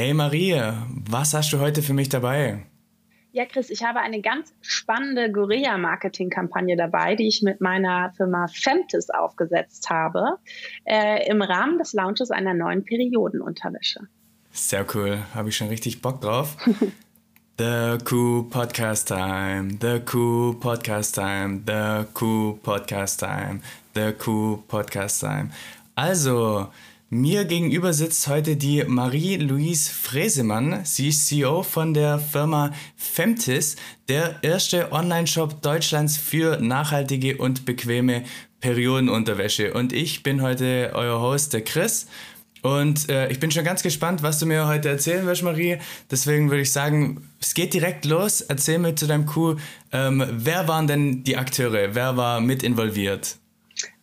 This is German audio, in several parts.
Hey Maria, was hast du heute für mich dabei? Ja, Chris, ich habe eine ganz spannende Guerilla-Marketing-Kampagne dabei, die ich mit meiner Firma Femtis aufgesetzt habe, äh, im Rahmen des Launches einer neuen Periodenunterwäsche. Sehr cool, habe ich schon richtig Bock drauf. The Cool Podcast Time, The Cool Podcast Time, The Cool Podcast Time, The Cool Podcast Time. Also, mir gegenüber sitzt heute die Marie-Louise Fresemann. Sie ist CEO von der Firma Femtis, der erste Online-Shop Deutschlands für nachhaltige und bequeme Periodenunterwäsche. Und ich bin heute euer Host, der Chris. Und äh, ich bin schon ganz gespannt, was du mir heute erzählen wirst, Marie. Deswegen würde ich sagen, es geht direkt los. Erzähl mir zu deinem Coup, ähm, wer waren denn die Akteure? Wer war mit involviert?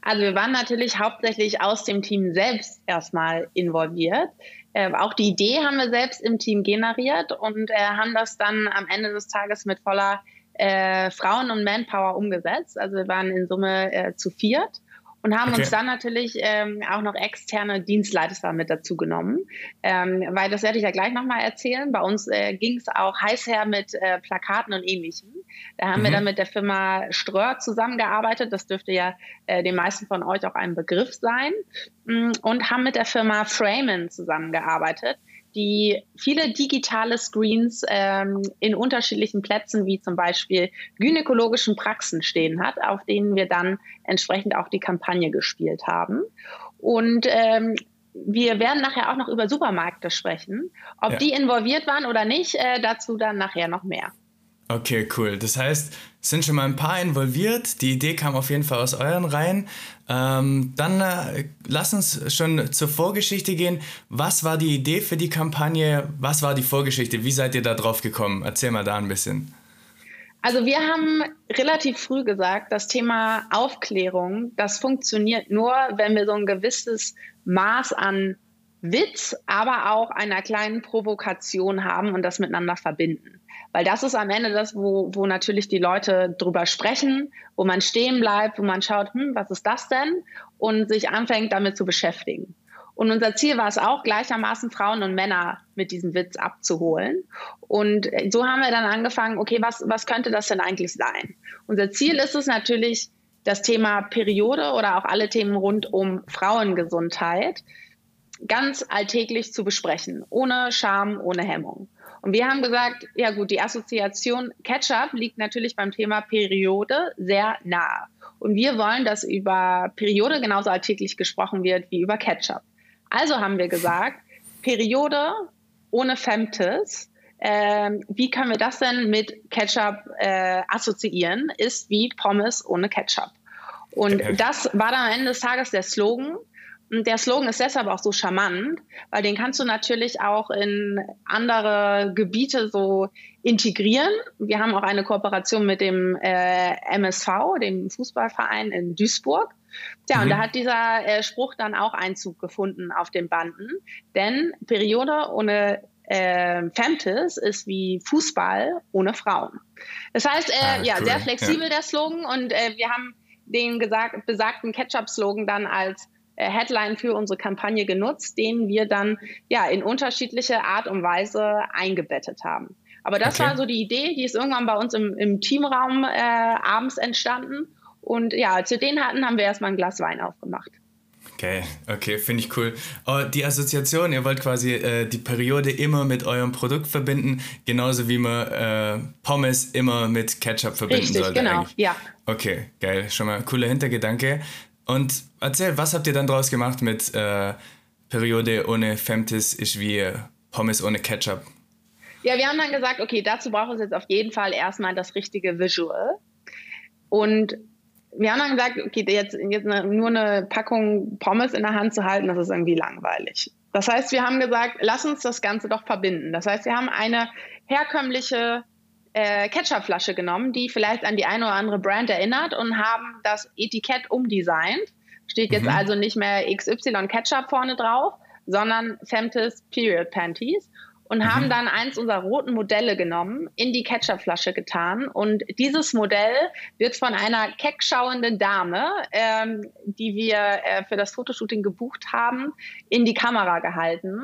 Also wir waren natürlich hauptsächlich aus dem Team selbst erstmal involviert. Äh, auch die Idee haben wir selbst im Team generiert und äh, haben das dann am Ende des Tages mit voller äh, Frauen- und Manpower umgesetzt. Also wir waren in Summe äh, zu viert und haben okay. uns dann natürlich ähm, auch noch externe Dienstleister mit dazu genommen, ähm, weil das werde ich ja gleich nochmal erzählen. Bei uns äh, ging es auch heiß her mit äh, Plakaten und ähnlichem. Da haben mhm. wir dann mit der Firma Ströhr zusammengearbeitet. Das dürfte ja äh, den meisten von euch auch ein Begriff sein. Mm, und haben mit der Firma Framen zusammengearbeitet die viele digitale Screens ähm, in unterschiedlichen Plätzen, wie zum Beispiel gynäkologischen Praxen stehen hat, auf denen wir dann entsprechend auch die Kampagne gespielt haben. Und ähm, wir werden nachher auch noch über Supermärkte sprechen. Ob ja. die involviert waren oder nicht, äh, dazu dann nachher noch mehr. Okay, cool. Das heißt, sind schon mal ein paar involviert. Die Idee kam auf jeden Fall aus euren Reihen. Ähm, dann äh, lass uns schon zur Vorgeschichte gehen. Was war die Idee für die Kampagne? Was war die Vorgeschichte? Wie seid ihr da drauf gekommen? Erzähl mal da ein bisschen. Also wir haben relativ früh gesagt, das Thema Aufklärung, das funktioniert nur, wenn wir so ein gewisses Maß an Witz, aber auch einer kleinen Provokation haben und das miteinander verbinden. Weil das ist am Ende das, wo, wo natürlich die Leute drüber sprechen, wo man stehen bleibt, wo man schaut, hm, was ist das denn? Und sich anfängt damit zu beschäftigen. Und unser Ziel war es auch, gleichermaßen Frauen und Männer mit diesem Witz abzuholen. Und so haben wir dann angefangen, okay, was, was könnte das denn eigentlich sein? Unser Ziel ist es natürlich, das Thema Periode oder auch alle Themen rund um Frauengesundheit ganz alltäglich zu besprechen, ohne Scham, ohne Hemmung. Und wir haben gesagt, ja gut, die Assoziation Ketchup liegt natürlich beim Thema Periode sehr nah. Und wir wollen, dass über Periode genauso alltäglich gesprochen wird wie über Ketchup. Also haben wir gesagt, Periode ohne Femtis, äh, wie können wir das denn mit Ketchup äh, assoziieren, ist wie Pommes ohne Ketchup. Und das war dann am Ende des Tages der Slogan. Der Slogan ist deshalb auch so charmant, weil den kannst du natürlich auch in andere Gebiete so integrieren. Wir haben auch eine Kooperation mit dem äh, MSV, dem Fußballverein in Duisburg. Ja, mhm. und da hat dieser äh, Spruch dann auch Einzug gefunden auf den Banden. Denn Periode ohne äh, Femtis ist wie Fußball ohne Frauen. Das heißt, äh, ah, ja, cool. sehr flexibel ja. der Slogan und äh, wir haben den gesagt, besagten Ketchup-Slogan dann als Headline für unsere Kampagne genutzt, den wir dann ja in unterschiedliche Art und Weise eingebettet haben. Aber das okay. war so die Idee, die ist irgendwann bei uns im, im Teamraum äh, abends entstanden. Und ja, als wir den hatten, haben wir erstmal ein Glas Wein aufgemacht. Okay, okay, finde ich cool. Oh, die Assoziation, ihr wollt quasi äh, die Periode immer mit eurem Produkt verbinden, genauso wie man äh, Pommes immer mit Ketchup verbinden Richtig, sollte. Genau, eigentlich. ja. Okay, geil, schon mal cooler Hintergedanke. Und erzähl, was habt ihr dann draus gemacht mit äh, Periode ohne Femtis ist wie Pommes ohne Ketchup? Ja, wir haben dann gesagt, okay, dazu braucht es jetzt auf jeden Fall erstmal das richtige Visual. Und wir haben dann gesagt, okay, jetzt, jetzt nur eine Packung Pommes in der Hand zu halten, das ist irgendwie langweilig. Das heißt, wir haben gesagt, lass uns das Ganze doch verbinden. Das heißt, wir haben eine herkömmliche äh, Ketchupflasche genommen, die vielleicht an die eine oder andere Brand erinnert und haben das Etikett umdesignt. Steht jetzt mhm. also nicht mehr XY Ketchup vorne drauf, sondern Femtis Period Panties. und mhm. haben dann eins unserer roten Modelle genommen, in die Ketchupflasche getan. Und dieses Modell wird von einer keckschauenden Dame, ähm, die wir äh, für das Fotoshooting gebucht haben, in die Kamera gehalten.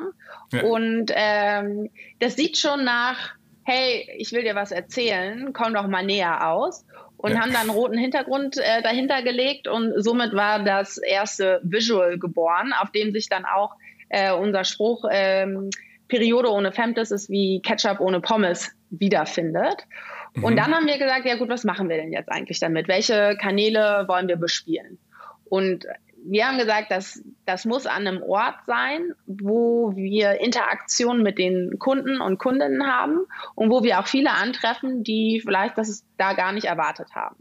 Ja. Und ähm, das sieht schon nach, hey, ich will dir was erzählen, komm doch mal näher aus. Und ja. haben dann einen roten Hintergrund äh, dahinter gelegt und somit war das erste Visual geboren, auf dem sich dann auch äh, unser Spruch ähm, Periode ohne Femtes ist wie Ketchup ohne Pommes wiederfindet. Mhm. Und dann haben wir gesagt, ja gut, was machen wir denn jetzt eigentlich damit? Welche Kanäle wollen wir bespielen? Und wir haben gesagt, dass das muss an einem Ort sein, wo wir Interaktion mit den Kunden und Kundinnen haben und wo wir auch viele antreffen, die vielleicht das da gar nicht erwartet haben.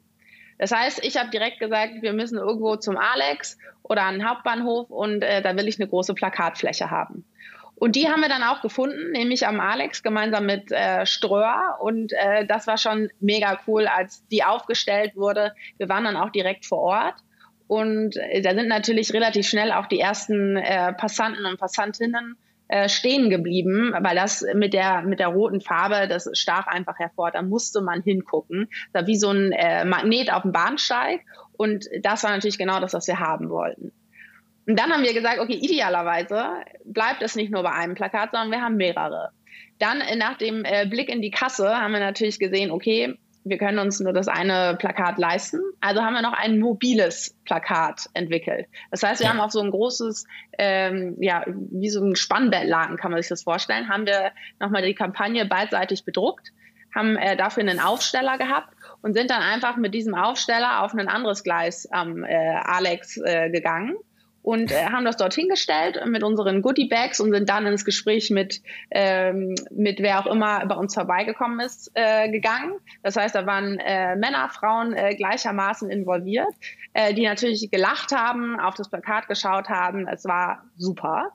Das heißt, ich habe direkt gesagt, wir müssen irgendwo zum Alex oder an den Hauptbahnhof und äh, da will ich eine große Plakatfläche haben. Und die haben wir dann auch gefunden, nämlich am Alex gemeinsam mit äh, Ströer. Und äh, das war schon mega cool, als die aufgestellt wurde. Wir waren dann auch direkt vor Ort. Und äh, da sind natürlich relativ schnell auch die ersten äh, Passanten und Passantinnen äh, stehen geblieben, weil das mit der, mit der roten Farbe, das stach einfach hervor. Da musste man hingucken. War wie so ein äh, Magnet auf dem Bahnsteig. Und das war natürlich genau das, was wir haben wollten. Und dann haben wir gesagt, okay, idealerweise bleibt es nicht nur bei einem Plakat, sondern wir haben mehrere. Dann nach dem Blick in die Kasse haben wir natürlich gesehen, okay, wir können uns nur das eine Plakat leisten. Also haben wir noch ein mobiles Plakat entwickelt. Das heißt, wir ja. haben auch so ein großes, ähm, ja, wie so ein Spannbettlaken, kann man sich das vorstellen, haben wir nochmal die Kampagne beidseitig bedruckt, haben äh, dafür einen Aufsteller gehabt und sind dann einfach mit diesem Aufsteller auf ein anderes Gleis am äh, Alex äh, gegangen und äh, haben das dort hingestellt mit unseren Goodie Bags und sind dann ins Gespräch mit ähm, mit wer auch immer bei uns vorbeigekommen ist äh, gegangen. Das heißt, da waren äh, Männer, Frauen äh, gleichermaßen involviert, äh, die natürlich gelacht haben, auf das Plakat geschaut haben. Es war super.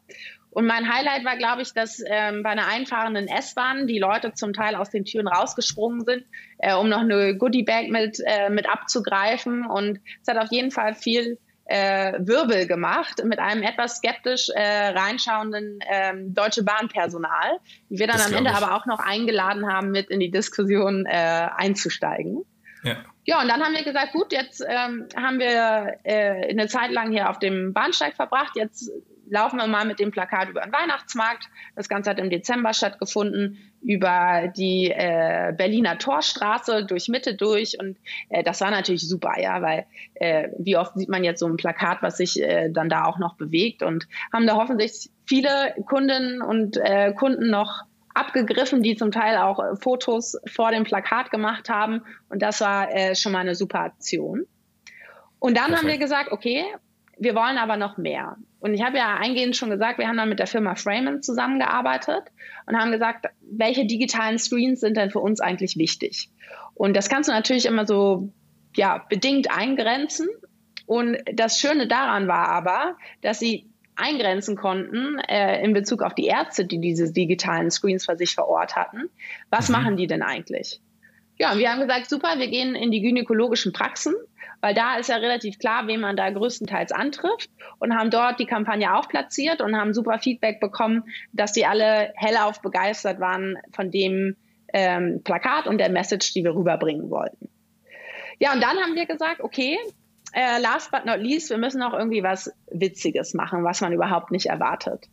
Und mein Highlight war, glaube ich, dass ähm, bei einer einfahrenden S-Bahn die Leute zum Teil aus den Türen rausgesprungen sind, äh, um noch eine Goodie-Bag mit, äh, mit abzugreifen. Und es hat auf jeden Fall viel äh, Wirbel gemacht mit einem etwas skeptisch äh, reinschauenden ähm, Deutsche Bahn-Personal, die wir dann das am Ende ich. aber auch noch eingeladen haben, mit in die Diskussion äh, einzusteigen. Ja. ja, und dann haben wir gesagt, gut, jetzt ähm, haben wir äh, eine Zeit lang hier auf dem Bahnsteig verbracht, jetzt laufen wir mal mit dem Plakat über den Weihnachtsmarkt. Das Ganze hat im Dezember stattgefunden, über die äh, Berliner Torstraße durch Mitte durch. Und äh, das war natürlich super, ja, weil äh, wie oft sieht man jetzt so ein Plakat, was sich äh, dann da auch noch bewegt und haben da hoffentlich viele Kundinnen und äh, Kunden noch abgegriffen, die zum Teil auch äh, Fotos vor dem Plakat gemacht haben. Und das war schon mal eine super Aktion. Und dann Perfekt. haben wir gesagt, okay, wir wollen aber noch mehr. Und ich habe ja eingehend schon gesagt, wir haben dann mit der Firma Framen zusammengearbeitet und haben gesagt, welche digitalen Screens sind denn für uns eigentlich wichtig? Und das kannst du natürlich immer so ja, bedingt eingrenzen. Und das Schöne daran war aber, dass sie eingrenzen konnten äh, in Bezug auf die Ärzte, die diese digitalen Screens für sich vor Ort hatten. Was mhm. machen die denn eigentlich? Ja, und wir haben gesagt, super, wir gehen in die gynäkologischen Praxen, weil da ist ja relativ klar, wen man da größtenteils antrifft und haben dort die Kampagne auch platziert und haben super Feedback bekommen, dass die alle hellauf begeistert waren von dem ähm, Plakat und der Message, die wir rüberbringen wollten. Ja, und dann haben wir gesagt, okay, äh, last but not least, wir müssen auch irgendwie was Witziges machen, was man überhaupt nicht erwartet.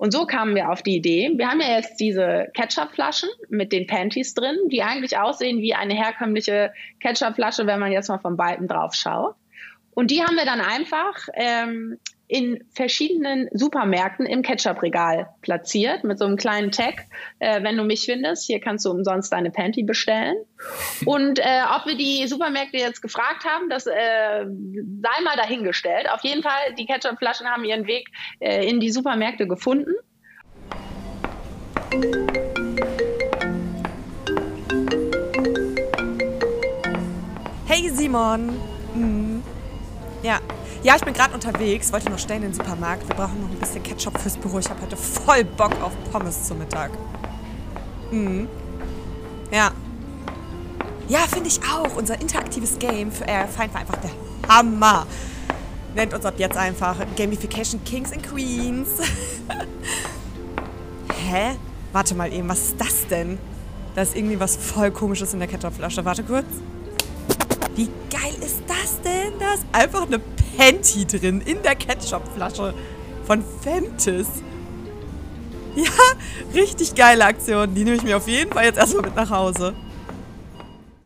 Und so kamen wir auf die Idee. Wir haben ja jetzt diese Ketchupflaschen mit den Panties drin, die eigentlich aussehen wie eine herkömmliche Ketchupflasche, wenn man jetzt mal von beiden drauf schaut. Und die haben wir dann einfach ähm, in verschiedenen Supermärkten im Ketchup-Regal platziert mit so einem kleinen Tag. Äh, wenn du mich findest, hier kannst du umsonst deine Panty bestellen. Und äh, ob wir die Supermärkte jetzt gefragt haben, das äh, sei mal dahingestellt. Auf jeden Fall, die Ketchup-Flaschen haben ihren Weg äh, in die Supermärkte gefunden. Hey Simon. Mhm. Ja, ja, ich bin gerade unterwegs, wollte noch schnell in den Supermarkt. Wir brauchen noch ein bisschen Ketchup fürs Büro. Ich habe heute voll Bock auf Pommes zum Mittag. Mhm. Ja. Ja, finde ich auch. Unser interaktives Game für Air Feind war einfach der Hammer. Nennt uns ab jetzt einfach Gamification Kings and Queens. Hä? Warte mal eben, was ist das denn? Da ist irgendwie was voll komisches in der Ketchupflasche. Warte kurz. Wie geil ist das denn? Da ist einfach eine Panty drin in der Ketchupflasche von Fentis. Ja, richtig geile Aktion. Die nehme ich mir auf jeden Fall jetzt erstmal mit nach Hause.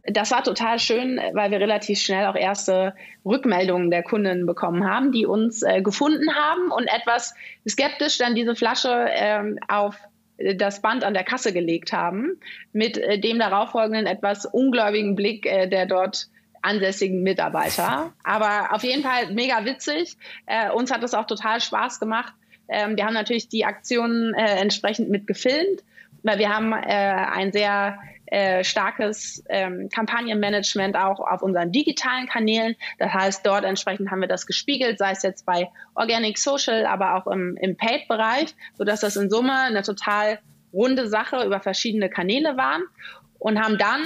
Das war total schön, weil wir relativ schnell auch erste Rückmeldungen der Kunden bekommen haben, die uns äh, gefunden haben und etwas skeptisch dann diese Flasche äh, auf das Band an der Kasse gelegt haben, mit äh, dem darauffolgenden etwas ungläubigen Blick äh, der dort ansässigen Mitarbeiter. Aber auf jeden Fall mega witzig. Äh, uns hat es auch total Spaß gemacht. Ähm, wir haben natürlich die Aktionen äh, entsprechend mit gefilmt, weil wir haben äh, ein sehr äh, starkes ähm, Kampagnenmanagement auch auf unseren digitalen Kanälen. Das heißt, dort entsprechend haben wir das gespiegelt, sei es jetzt bei Organic Social, aber auch im, im Paid-Bereich, sodass das in Summe eine total runde Sache über verschiedene Kanäle waren und haben dann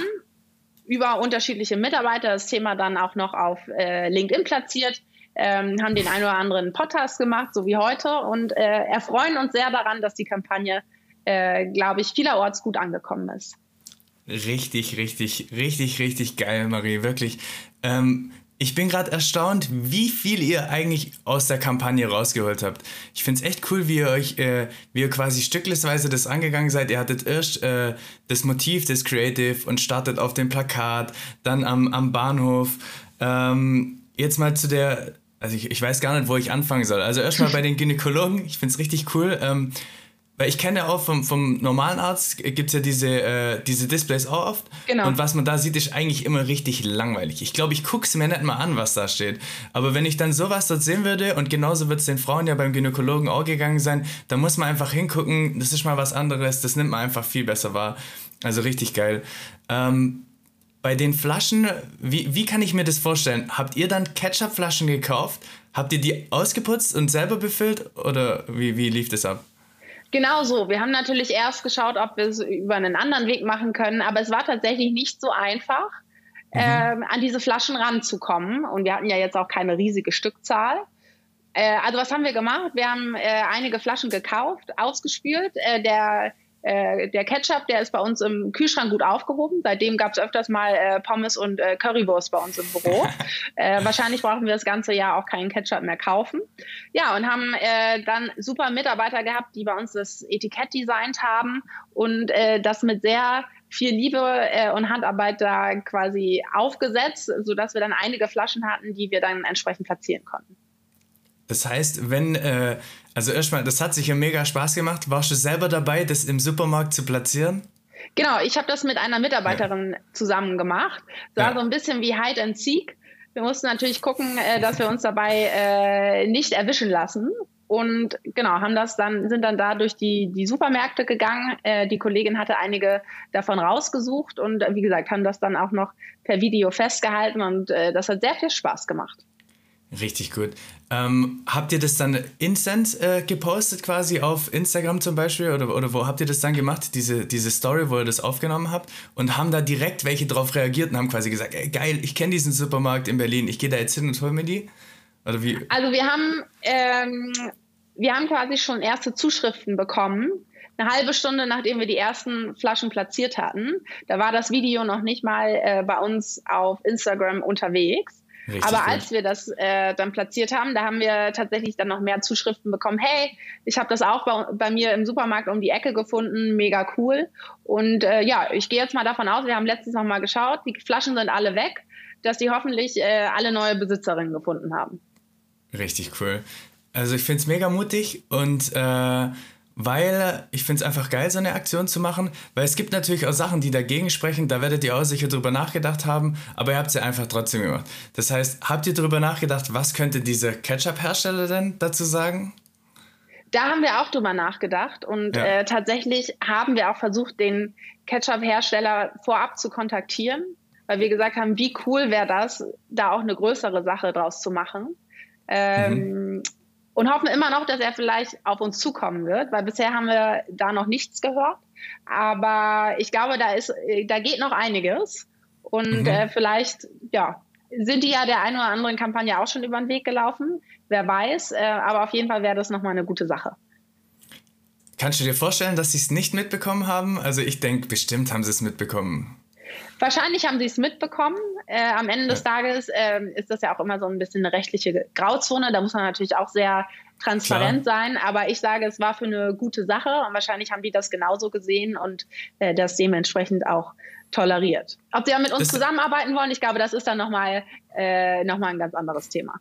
über unterschiedliche Mitarbeiter das Thema dann auch noch auf äh, LinkedIn platziert, ähm, haben den einen oder anderen Podcast gemacht, so wie heute, und äh, erfreuen uns sehr daran, dass die Kampagne, äh, glaube ich, vielerorts gut angekommen ist. Richtig, richtig, richtig, richtig geil, Marie, wirklich. Ähm, ich bin gerade erstaunt, wie viel ihr eigentlich aus der Kampagne rausgeholt habt. Ich finde es echt cool, wie ihr euch, äh, wie ihr quasi stücklesweise das angegangen seid. Ihr hattet erst äh, das Motiv des Creative und startet auf dem Plakat, dann am, am Bahnhof. Ähm, jetzt mal zu der, also ich, ich weiß gar nicht, wo ich anfangen soll. Also erstmal bei den Gynäkologen. Ich finde es richtig cool. Ähm, weil ich kenne auch vom, vom normalen Arzt gibt es ja diese, äh, diese Displays auch oft. Genau. Und was man da sieht, ist eigentlich immer richtig langweilig. Ich glaube, ich gucke es mir nicht mal an, was da steht. Aber wenn ich dann sowas dort sehen würde, und genauso wird es den Frauen ja beim Gynäkologen auch gegangen sein, da muss man einfach hingucken, das ist mal was anderes, das nimmt man einfach viel besser wahr. Also richtig geil. Ähm, bei den Flaschen, wie, wie kann ich mir das vorstellen? Habt ihr dann Ketchup-Flaschen gekauft? Habt ihr die ausgeputzt und selber befüllt? Oder wie, wie lief das ab? Genau so. Wir haben natürlich erst geschaut, ob wir es über einen anderen Weg machen können, aber es war tatsächlich nicht so einfach, mhm. ähm, an diese Flaschen ranzukommen. Und wir hatten ja jetzt auch keine riesige Stückzahl. Äh, also was haben wir gemacht? Wir haben äh, einige Flaschen gekauft, ausgespült. Äh, der äh, der Ketchup, der ist bei uns im Kühlschrank gut aufgehoben. Seitdem gab es öfters mal äh, Pommes und äh, Currywurst bei uns im Büro. äh, wahrscheinlich brauchen wir das ganze Jahr auch keinen Ketchup mehr kaufen. Ja, und haben äh, dann super Mitarbeiter gehabt, die bei uns das Etikett designt haben und das mit sehr viel Liebe und Handarbeit da quasi aufgesetzt, sodass wir dann einige Flaschen hatten, die wir dann entsprechend platzieren konnten. Das heißt, wenn, äh, also erstmal, das hat sich ja mega Spaß gemacht. Warst du selber dabei, das im Supermarkt zu platzieren? Genau, ich habe das mit einer Mitarbeiterin ja. zusammen gemacht. Das war ja. so ein bisschen wie Hide and Seek. Wir mussten natürlich gucken, äh, dass wir uns dabei äh, nicht erwischen lassen. Und genau, haben das dann, sind dann da durch die, die Supermärkte gegangen. Äh, die Kollegin hatte einige davon rausgesucht und äh, wie gesagt, haben das dann auch noch per Video festgehalten und äh, das hat sehr viel Spaß gemacht. Richtig gut. Ähm, habt ihr das dann instant äh, gepostet quasi auf Instagram zum Beispiel oder, oder wo habt ihr das dann gemacht, diese, diese Story, wo ihr das aufgenommen habt und haben da direkt welche drauf reagiert und haben quasi gesagt, ey, geil, ich kenne diesen Supermarkt in Berlin, ich gehe da jetzt hin und hol mir die? Oder wie? Also wir haben, ähm, wir haben quasi schon erste Zuschriften bekommen, eine halbe Stunde nachdem wir die ersten Flaschen platziert hatten. Da war das Video noch nicht mal äh, bei uns auf Instagram unterwegs. Richtig Aber gut. als wir das äh, dann platziert haben, da haben wir tatsächlich dann noch mehr Zuschriften bekommen. Hey, ich habe das auch bei, bei, mir im Supermarkt um die Ecke gefunden, mega cool. Und äh, ja, ich gehe jetzt mal davon aus, wir haben letztens noch mal geschaut, die Flaschen sind alle weg, dass die hoffentlich äh, alle neue Besitzerinnen gefunden haben. Richtig cool. Also ich finde es mega mutig und äh, weil ich finde es einfach geil, so eine Aktion zu machen, weil es gibt natürlich auch Sachen, die dagegen sprechen, da werdet ihr auch sicher drüber nachgedacht haben, aber ihr habt sie einfach trotzdem gemacht. Das heißt, habt ihr drüber nachgedacht, was könnte dieser Ketchup-Hersteller denn dazu sagen? Da haben wir auch drüber nachgedacht und ja. äh, tatsächlich haben wir auch versucht, den Ketchup-Hersteller vorab zu kontaktieren, weil wir gesagt haben, wie cool wäre das, da auch eine größere Sache draus zu machen. Ähm, mhm und hoffen immer noch, dass er vielleicht auf uns zukommen wird, weil bisher haben wir da noch nichts gehört. Aber ich glaube, da ist, da geht noch einiges. Und mhm. äh, vielleicht, ja, sind die ja der einen oder anderen Kampagne auch schon über den Weg gelaufen. Wer weiß. Äh, aber auf jeden Fall wäre das nochmal eine gute Sache. Kannst du dir vorstellen, dass sie es nicht mitbekommen haben? Also ich denke, bestimmt haben sie es mitbekommen. Wahrscheinlich haben sie es mitbekommen. Äh, am Ende des Tages äh, ist das ja auch immer so ein bisschen eine rechtliche Grauzone. Da muss man natürlich auch sehr transparent Klar. sein. Aber ich sage, es war für eine gute Sache und wahrscheinlich haben die das genauso gesehen und äh, das dementsprechend auch toleriert. Ob sie ja mit uns das zusammenarbeiten wollen, ich glaube, das ist dann nochmal äh, noch ein ganz anderes Thema.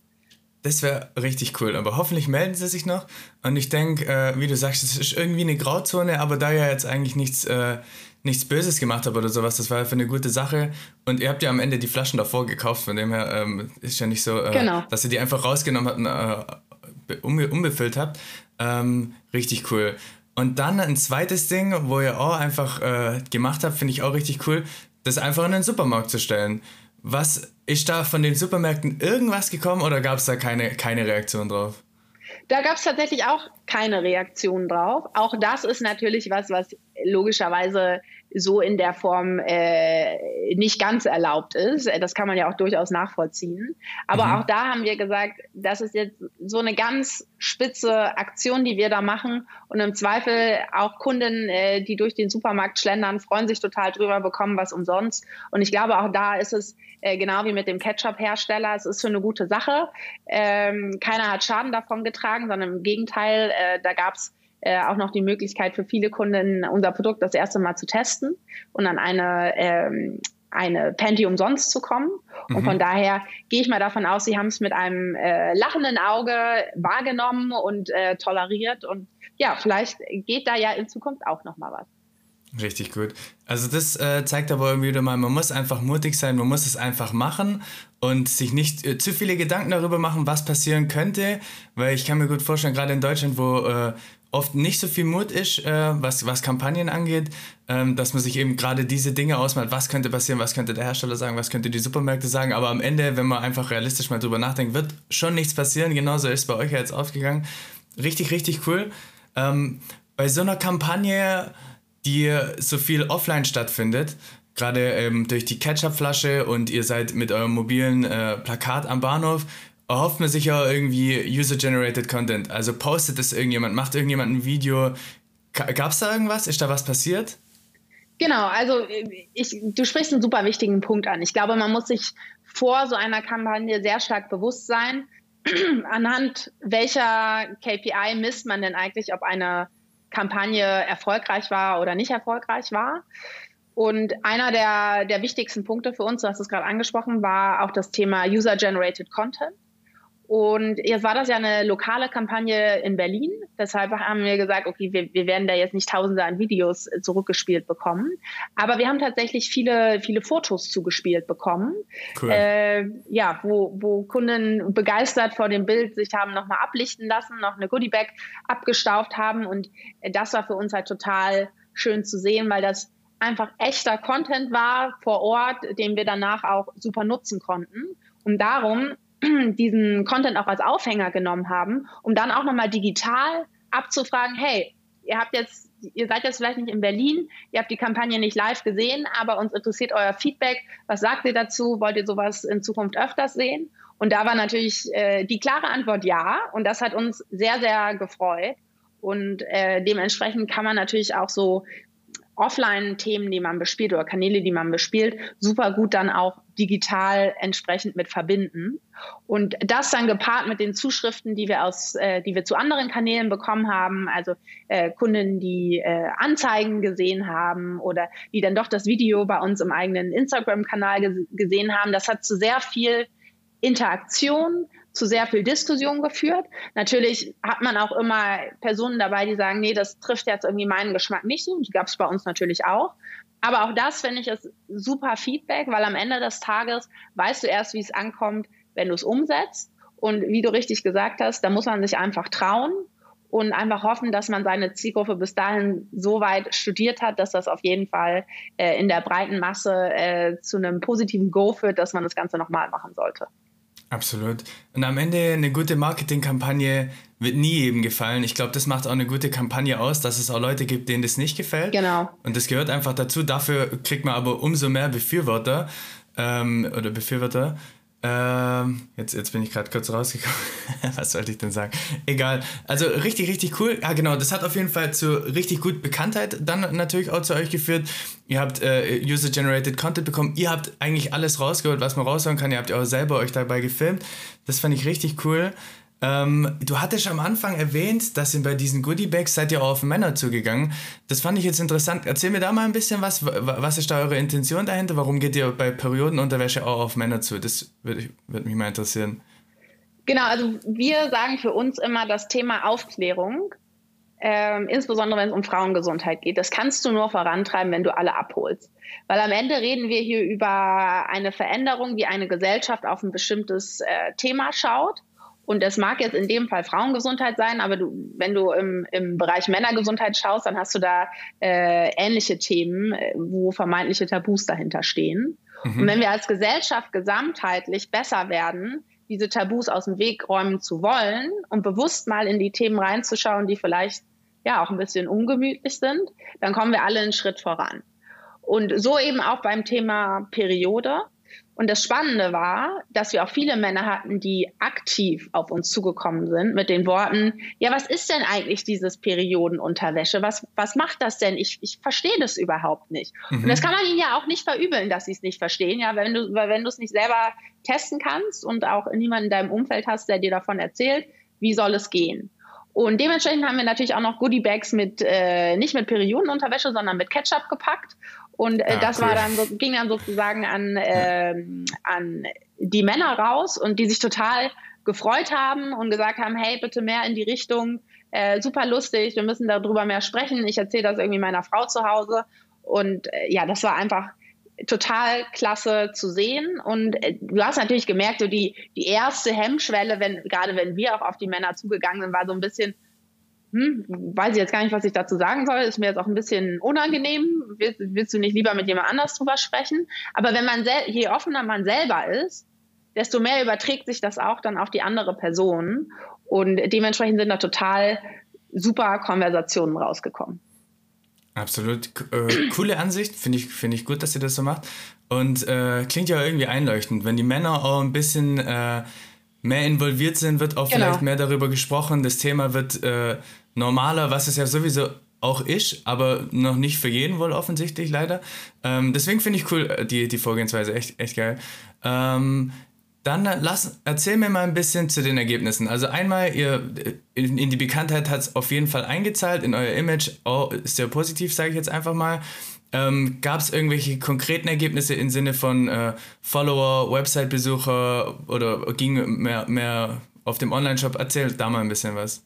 Das wäre richtig cool, aber hoffentlich melden sie sich noch. Und ich denke, äh, wie du sagst, es ist irgendwie eine Grauzone, aber da ja jetzt eigentlich nichts, äh, nichts Böses gemacht habe oder sowas, das war für eine gute Sache. Und ihr habt ja am Ende die Flaschen davor gekauft, von dem her ähm, ist ja nicht so, äh, genau. dass ihr die einfach rausgenommen habt und äh, umbe umbefüllt habt. Ähm, richtig cool. Und dann ein zweites Ding, wo ihr auch einfach äh, gemacht habt, finde ich auch richtig cool, das einfach in den Supermarkt zu stellen. Was ist da von den Supermärkten irgendwas gekommen oder gab es da keine, keine Reaktion drauf? Da gab es tatsächlich auch keine Reaktion drauf. Auch das ist natürlich was, was logischerweise so in der Form äh, nicht ganz erlaubt ist. Das kann man ja auch durchaus nachvollziehen. Aber mhm. auch da haben wir gesagt, das ist jetzt so eine ganz spitze Aktion, die wir da machen. Und im Zweifel auch Kunden, äh, die durch den Supermarkt schlendern, freuen sich total drüber, bekommen was umsonst. Und ich glaube, auch da ist es äh, genau wie mit dem Ketchup-Hersteller. Es ist für eine gute Sache. Ähm, keiner hat Schaden davon getragen, sondern im Gegenteil, äh, da gab es äh, auch noch die Möglichkeit für viele Kunden, unser Produkt das erste Mal zu testen und an eine, ähm, eine Panty umsonst zu kommen. Mhm. Und von daher gehe ich mal davon aus, Sie haben es mit einem äh, lachenden Auge wahrgenommen und äh, toleriert. Und ja, vielleicht geht da ja in Zukunft auch noch mal was. Richtig gut. Also das äh, zeigt aber irgendwie wieder mal, man muss einfach mutig sein, man muss es einfach machen und sich nicht äh, zu viele Gedanken darüber machen, was passieren könnte, weil ich kann mir gut vorstellen, gerade in Deutschland, wo äh, oft nicht so viel Mut ist, äh, was, was Kampagnen angeht, ähm, dass man sich eben gerade diese Dinge ausmalt, was könnte passieren, was könnte der Hersteller sagen, was könnte die Supermärkte sagen, aber am Ende, wenn man einfach realistisch mal drüber nachdenkt, wird schon nichts passieren, genauso ist es bei euch ja jetzt aufgegangen. Richtig, richtig cool. Ähm, bei so einer Kampagne die so viel offline stattfindet, gerade ähm, durch die Ketchupflasche und ihr seid mit eurem mobilen äh, Plakat am Bahnhof, erhofft man sich ja irgendwie User-Generated Content. Also postet es irgendjemand, macht irgendjemand ein Video. Gab es da irgendwas? Ist da was passiert? Genau, also ich, du sprichst einen super wichtigen Punkt an. Ich glaube, man muss sich vor so einer Kampagne sehr stark bewusst sein, anhand welcher KPI misst man denn eigentlich, ob eine Kampagne erfolgreich war oder nicht erfolgreich war. Und einer der, der wichtigsten Punkte für uns, du hast es gerade angesprochen, war auch das Thema User-Generated Content. Und jetzt war das ja eine lokale Kampagne in Berlin. Deshalb haben wir gesagt, okay, wir, wir werden da jetzt nicht tausende an Videos äh, zurückgespielt bekommen. Aber wir haben tatsächlich viele, viele Fotos zugespielt bekommen. Cool. Äh, ja, wo, wo Kunden begeistert vor dem Bild sich haben nochmal ablichten lassen, noch eine Goodiebag abgestauft haben. Und das war für uns halt total schön zu sehen, weil das einfach echter Content war vor Ort, den wir danach auch super nutzen konnten. Und darum diesen Content auch als Aufhänger genommen haben, um dann auch nochmal digital abzufragen, hey, ihr habt jetzt, ihr seid jetzt vielleicht nicht in Berlin, ihr habt die Kampagne nicht live gesehen, aber uns interessiert euer Feedback. Was sagt ihr dazu? Wollt ihr sowas in Zukunft öfters sehen? Und da war natürlich äh, die klare Antwort ja. Und das hat uns sehr, sehr gefreut. Und äh, dementsprechend kann man natürlich auch so Offline-Themen, die man bespielt oder Kanäle, die man bespielt, super gut dann auch digital entsprechend mit verbinden. Und das dann gepaart mit den Zuschriften, die wir aus, äh, die wir zu anderen Kanälen bekommen haben, also äh, Kunden, die äh, Anzeigen gesehen haben oder die dann doch das Video bei uns im eigenen Instagram-Kanal gesehen haben, das hat zu sehr viel Interaktion, zu sehr viel Diskussion geführt. Natürlich hat man auch immer Personen dabei, die sagen, nee, das trifft jetzt irgendwie meinen Geschmack nicht so. Die gab es bei uns natürlich auch. Aber auch das finde ich ist super Feedback, weil am Ende des Tages weißt du erst, wie es ankommt, wenn du es umsetzt. Und wie du richtig gesagt hast, da muss man sich einfach trauen und einfach hoffen, dass man seine Zielgruppe bis dahin so weit studiert hat, dass das auf jeden Fall äh, in der breiten Masse äh, zu einem positiven Go führt, dass man das Ganze nochmal machen sollte. Absolut. Und am Ende eine gute Marketingkampagne wird nie jedem gefallen. Ich glaube, das macht auch eine gute Kampagne aus, dass es auch Leute gibt, denen das nicht gefällt. Genau. Und das gehört einfach dazu. Dafür kriegt man aber umso mehr Befürworter ähm, oder Befürworter. Ähm, jetzt, jetzt bin ich gerade kurz rausgekommen. Was sollte ich denn sagen? Egal. Also richtig, richtig cool. Ja, genau. Das hat auf jeden Fall zu richtig gut Bekanntheit dann natürlich auch zu euch geführt. Ihr habt äh, User-Generated Content bekommen. Ihr habt eigentlich alles rausgeholt, was man raushauen kann. Ihr habt ja auch selber euch dabei gefilmt. Das fand ich richtig cool. Ähm, du hattest am Anfang erwähnt, dass ihr bei diesen Goodie-Bags seid ihr auch auf Männer zugegangen. Das fand ich jetzt interessant. Erzähl mir da mal ein bisschen was. Was ist da eure Intention dahinter? Warum geht ihr bei Periodenunterwäsche auch auf Männer zu? Das würde würd mich mal interessieren. Genau, also wir sagen für uns immer das Thema Aufklärung, ähm, insbesondere wenn es um Frauengesundheit geht. Das kannst du nur vorantreiben, wenn du alle abholst. Weil am Ende reden wir hier über eine Veränderung, wie eine Gesellschaft auf ein bestimmtes äh, Thema schaut. Und es mag jetzt in dem Fall Frauengesundheit sein, aber du, wenn du im, im Bereich Männergesundheit schaust, dann hast du da äh, ähnliche Themen, äh, wo vermeintliche Tabus dahinter stehen. Mhm. Und wenn wir als Gesellschaft gesamtheitlich besser werden, diese Tabus aus dem Weg räumen zu wollen und bewusst mal in die Themen reinzuschauen, die vielleicht ja auch ein bisschen ungemütlich sind, dann kommen wir alle einen Schritt voran. Und so eben auch beim Thema Periode. Und das Spannende war, dass wir auch viele Männer hatten, die aktiv auf uns zugekommen sind mit den Worten, ja, was ist denn eigentlich dieses Periodenunterwäsche? Was, was macht das denn? Ich, ich verstehe das überhaupt nicht. Mhm. Und das kann man ihnen ja auch nicht verübeln, dass sie es nicht verstehen, ja, wenn du, weil wenn du es nicht selber testen kannst und auch niemanden in deinem Umfeld hast, der dir davon erzählt, wie soll es gehen? Und dementsprechend haben wir natürlich auch noch Goodie Bags mit, äh, nicht mit Periodenunterwäsche, sondern mit Ketchup gepackt. Und äh, ah, das cool. war dann so, ging dann sozusagen an, äh, an die Männer raus und die sich total gefreut haben und gesagt haben, hey, bitte mehr in die Richtung, äh, super lustig, wir müssen darüber mehr sprechen. Ich erzähle das irgendwie meiner Frau zu Hause. Und äh, ja, das war einfach total klasse zu sehen. Und äh, du hast natürlich gemerkt, so die, die erste Hemmschwelle, wenn, gerade wenn wir auch auf die Männer zugegangen sind, war so ein bisschen, hm, weiß ich jetzt gar nicht, was ich dazu sagen soll, ist mir jetzt auch ein bisschen unangenehm. Willst, willst du nicht lieber mit jemand anders drüber sprechen? Aber wenn man je offener man selber ist, desto mehr überträgt sich das auch dann auf die andere Person. Und dementsprechend sind da total super Konversationen rausgekommen. Absolut. Äh, coole Ansicht. Finde ich, find ich gut, dass ihr das so macht. Und äh, klingt ja irgendwie einleuchtend. Wenn die Männer auch ein bisschen äh, mehr involviert sind, wird auch genau. vielleicht mehr darüber gesprochen. Das Thema wird äh, normaler, was es ja sowieso auch ist, aber noch nicht für jeden wohl offensichtlich leider. Ähm, deswegen finde ich cool, äh, die, die Vorgehensweise echt, echt geil. Ähm, dann lass, erzähl mir mal ein bisschen zu den Ergebnissen. Also einmal, ihr in, in die Bekanntheit hat es auf jeden Fall eingezahlt, in euer Image oh, ist sehr positiv, sage ich jetzt einfach mal. Ähm, Gab es irgendwelche konkreten Ergebnisse im Sinne von äh, Follower, Website-Besucher oder ging mehr, mehr auf dem Online-Shop? Erzähl da mal ein bisschen was.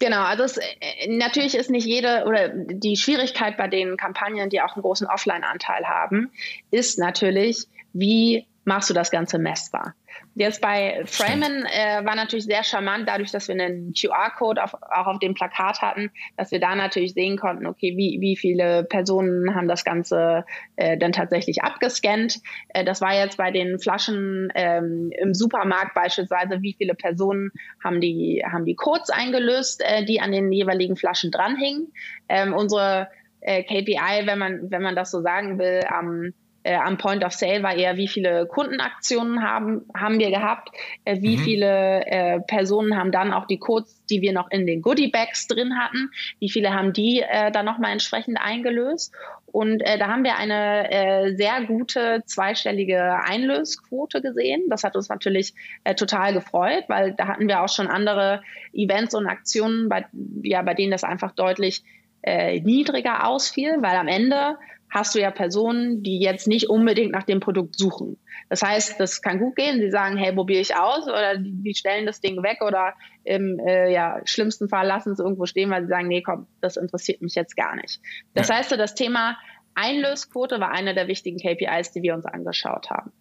Genau, also es, äh, natürlich ist nicht jede oder die Schwierigkeit bei den Kampagnen, die auch einen großen Offline-Anteil haben, ist natürlich, wie machst du das Ganze messbar? Jetzt bei Framen äh, war natürlich sehr charmant, dadurch, dass wir einen QR-Code auch auf dem Plakat hatten, dass wir da natürlich sehen konnten, okay, wie, wie viele Personen haben das Ganze äh, dann tatsächlich abgescannt. Äh, das war jetzt bei den Flaschen ähm, im Supermarkt beispielsweise, wie viele Personen haben die, haben die Codes eingelöst, äh, die an den jeweiligen Flaschen dranhingen. Ähm, unsere äh, KPI, wenn man, wenn man das so sagen will, am äh, am Point of Sale war eher, wie viele Kundenaktionen haben, haben wir gehabt, äh, wie mhm. viele äh, Personen haben dann auch die Codes, die wir noch in den Goodie Bags drin hatten, wie viele haben die äh, dann nochmal entsprechend eingelöst. Und äh, da haben wir eine äh, sehr gute zweistellige Einlösquote gesehen. Das hat uns natürlich äh, total gefreut, weil da hatten wir auch schon andere Events und Aktionen, bei, ja, bei denen das einfach deutlich niedriger ausfiel, weil am Ende hast du ja Personen, die jetzt nicht unbedingt nach dem Produkt suchen. Das heißt, das kann gut gehen. Sie sagen, hey, probiere ich aus oder die, stellen das Ding weg oder im äh, ja, schlimmsten Fall lassen es irgendwo stehen, weil sie sagen, nee, komm, das interessiert mich jetzt gar nicht. Das ja. heißt, so das Thema Einlösquote war einer der wichtigen KPIs, die wir uns angeschaut haben.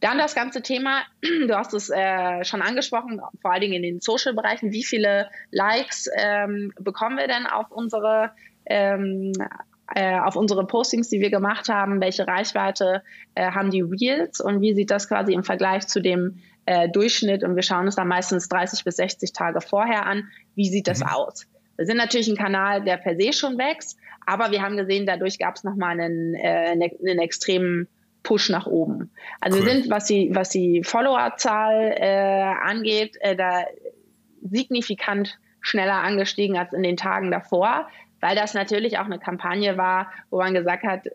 Dann das ganze Thema, du hast es äh, schon angesprochen, vor allen Dingen in den Social-Bereichen, wie viele Likes ähm, bekommen wir denn auf unsere ähm, äh, auf unsere Postings, die wir gemacht haben, welche Reichweite äh, haben die Reels und wie sieht das quasi im Vergleich zu dem äh, Durchschnitt und wir schauen uns dann meistens 30 bis 60 Tage vorher an, wie sieht das mhm. aus. Wir sind natürlich ein Kanal, der per se schon wächst, aber wir haben gesehen, dadurch gab es nochmal einen, äh, einen, einen extremen Push nach oben. Also cool. wir sind, was die, was die Followerzahl äh, angeht, äh, da signifikant schneller angestiegen als in den Tagen davor, weil das natürlich auch eine Kampagne war, wo man gesagt hat,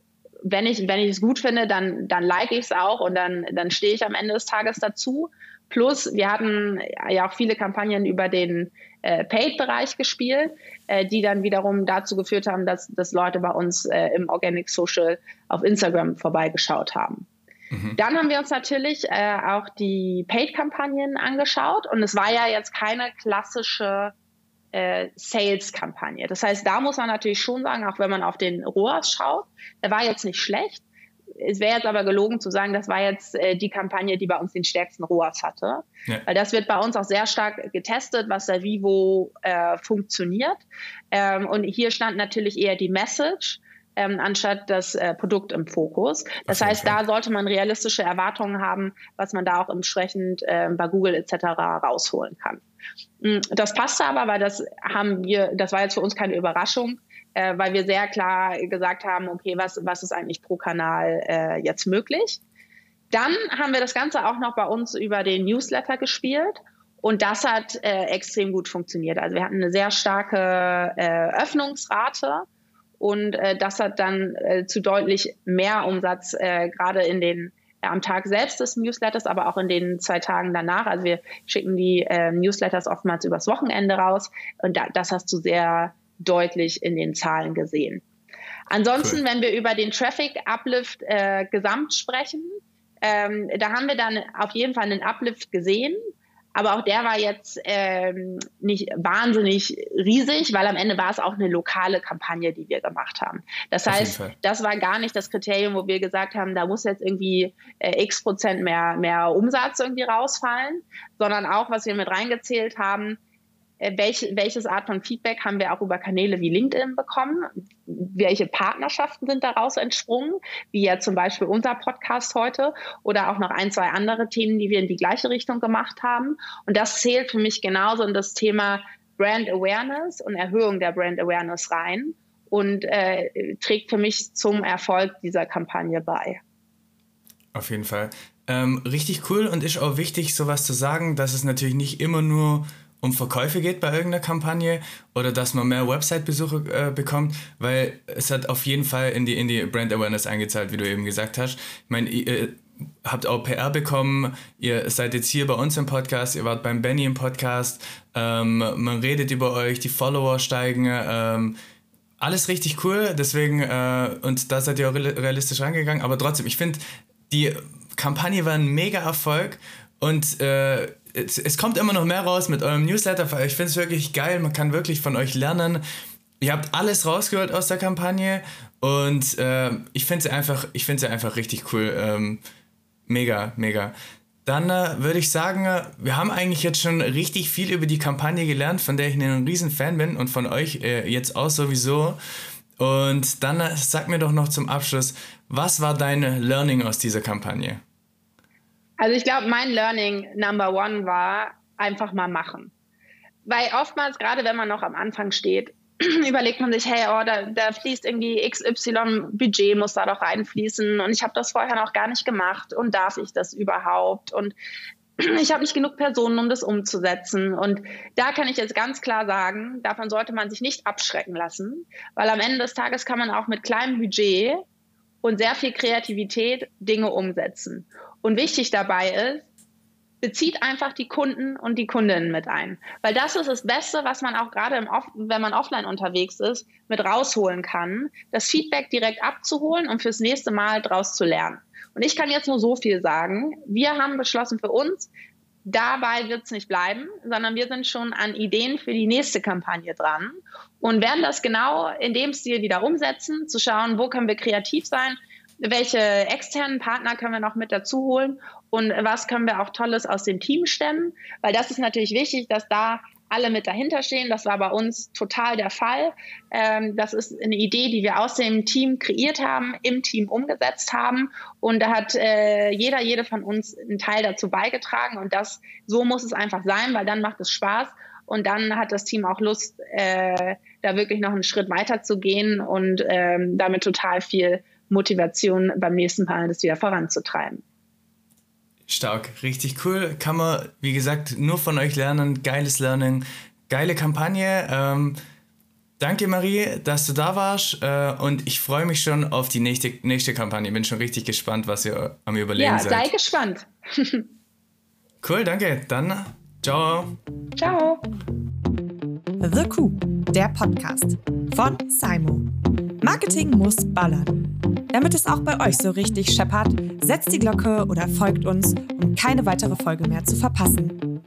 wenn ich, wenn ich es gut finde, dann, dann like ich es auch und dann, dann stehe ich am Ende des Tages dazu. Plus, wir hatten ja auch viele Kampagnen über den äh, Paid-Bereich gespielt, äh, die dann wiederum dazu geführt haben, dass, dass Leute bei uns äh, im Organic Social auf Instagram vorbeigeschaut haben. Mhm. Dann haben wir uns natürlich äh, auch die Paid-Kampagnen angeschaut und es war ja jetzt keine klassische äh, Sales-Kampagne. Das heißt, da muss man natürlich schon sagen, auch wenn man auf den ROAS schaut, der war jetzt nicht schlecht. Es wäre jetzt aber gelogen zu sagen, das war jetzt äh, die Kampagne, die bei uns den stärksten ROAS hatte. Ja. Weil das wird bei uns auch sehr stark getestet, was der Vivo äh, funktioniert. Ähm, und hier stand natürlich eher die Message. Ähm, anstatt das äh, Produkt im Fokus. Das heißt, da sollte man realistische Erwartungen haben, was man da auch entsprechend äh, bei Google etc. rausholen kann. Mm, das passte aber, weil das haben wir, das war jetzt für uns keine Überraschung, äh, weil wir sehr klar gesagt haben, okay, was, was ist eigentlich pro Kanal äh, jetzt möglich? Dann haben wir das Ganze auch noch bei uns über den Newsletter gespielt. Und das hat äh, extrem gut funktioniert. Also wir hatten eine sehr starke äh, Öffnungsrate und äh, das hat dann äh, zu deutlich mehr Umsatz äh, gerade in den am Tag selbst des Newsletters, aber auch in den zwei Tagen danach. Also wir schicken die äh, Newsletters oftmals übers Wochenende raus und da, das hast du sehr deutlich in den Zahlen gesehen. Ansonsten, cool. wenn wir über den Traffic Uplift äh, gesamt sprechen, ähm, da haben wir dann auf jeden Fall einen Uplift gesehen. Aber auch der war jetzt ähm, nicht wahnsinnig riesig, weil am Ende war es auch eine lokale Kampagne, die wir gemacht haben. Das Auf heißt, das war gar nicht das Kriterium, wo wir gesagt haben, da muss jetzt irgendwie äh, x Prozent mehr, mehr Umsatz irgendwie rausfallen, sondern auch, was wir mit reingezählt haben, welche, welches Art von Feedback haben wir auch über Kanäle wie LinkedIn bekommen? Welche Partnerschaften sind daraus entsprungen? Wie ja zum Beispiel unser Podcast heute oder auch noch ein, zwei andere Themen, die wir in die gleiche Richtung gemacht haben. Und das zählt für mich genauso in das Thema Brand Awareness und Erhöhung der Brand Awareness rein und äh, trägt für mich zum Erfolg dieser Kampagne bei. Auf jeden Fall. Ähm, richtig cool und ist auch wichtig, sowas zu sagen, dass es natürlich nicht immer nur um Verkäufe geht bei irgendeiner Kampagne oder dass man mehr Website-Besuche äh, bekommt, weil es hat auf jeden Fall in die, in die Brand Awareness eingezahlt, wie du eben gesagt hast. Ich meine, ihr habt auch PR bekommen, ihr seid jetzt hier bei uns im Podcast, ihr wart beim Benny im Podcast, ähm, man redet über euch, die Follower steigen, ähm, alles richtig cool, deswegen, äh, und da seid ihr auch realistisch rangegangen, aber trotzdem, ich finde, die Kampagne war ein mega Erfolg und äh, es, es, kommt immer noch mehr raus mit eurem Newsletter. Ich finde es wirklich geil. Man kann wirklich von euch lernen. Ihr habt alles rausgehört aus der Kampagne und äh, ich finde sie einfach, ich finde sie einfach richtig cool. Ähm, mega, mega. Dann äh, würde ich sagen, äh, wir haben eigentlich jetzt schon richtig viel über die Kampagne gelernt, von der ich ein riesen Fan bin und von euch äh, jetzt auch sowieso. Und dann äh, sag mir doch noch zum Abschluss, was war dein Learning aus dieser Kampagne? Also ich glaube, mein Learning Number One war einfach mal machen. Weil oftmals, gerade wenn man noch am Anfang steht, überlegt man sich, hey, oh, da, da fließt irgendwie XY Budget, muss da doch reinfließen und ich habe das vorher noch gar nicht gemacht und darf ich das überhaupt? Und ich habe nicht genug Personen, um das umzusetzen. Und da kann ich jetzt ganz klar sagen, davon sollte man sich nicht abschrecken lassen, weil am Ende des Tages kann man auch mit kleinem Budget und sehr viel Kreativität Dinge umsetzen. Und wichtig dabei ist, bezieht einfach die Kunden und die Kundinnen mit ein. Weil das ist das Beste, was man auch gerade, wenn man offline unterwegs ist, mit rausholen kann, das Feedback direkt abzuholen und fürs nächste Mal draus zu lernen. Und ich kann jetzt nur so viel sagen. Wir haben beschlossen für uns, dabei wird es nicht bleiben, sondern wir sind schon an Ideen für die nächste Kampagne dran und werden das genau in dem Stil wieder umsetzen, zu schauen, wo können wir kreativ sein, welche externen Partner können wir noch mit dazu holen und was können wir auch Tolles aus dem Team stemmen, weil das ist natürlich wichtig, dass da alle mit dahinter stehen. Das war bei uns total der Fall. Ähm, das ist eine Idee, die wir aus dem Team kreiert haben, im Team umgesetzt haben. Und da hat äh, jeder, jede von uns einen Teil dazu beigetragen. Und das, so muss es einfach sein, weil dann macht es Spaß. Und dann hat das Team auch Lust, äh, da wirklich noch einen Schritt weiter zu gehen und ähm, damit total viel Motivation beim nächsten Mal das wieder voranzutreiben. Stark, richtig cool. Kann man, wie gesagt, nur von euch lernen. Geiles Lernen, geile Kampagne. Ähm, danke, Marie, dass du da warst. Äh, und ich freue mich schon auf die nächste, nächste Kampagne. Bin schon richtig gespannt, was ihr am Überlegen ja, seid. Ja, sei gespannt. cool, danke. Dann ciao. Ciao. The Coup, der Podcast von Simo. Marketing muss ballern. Damit es auch bei euch so richtig scheppert, setzt die Glocke oder folgt uns, um keine weitere Folge mehr zu verpassen.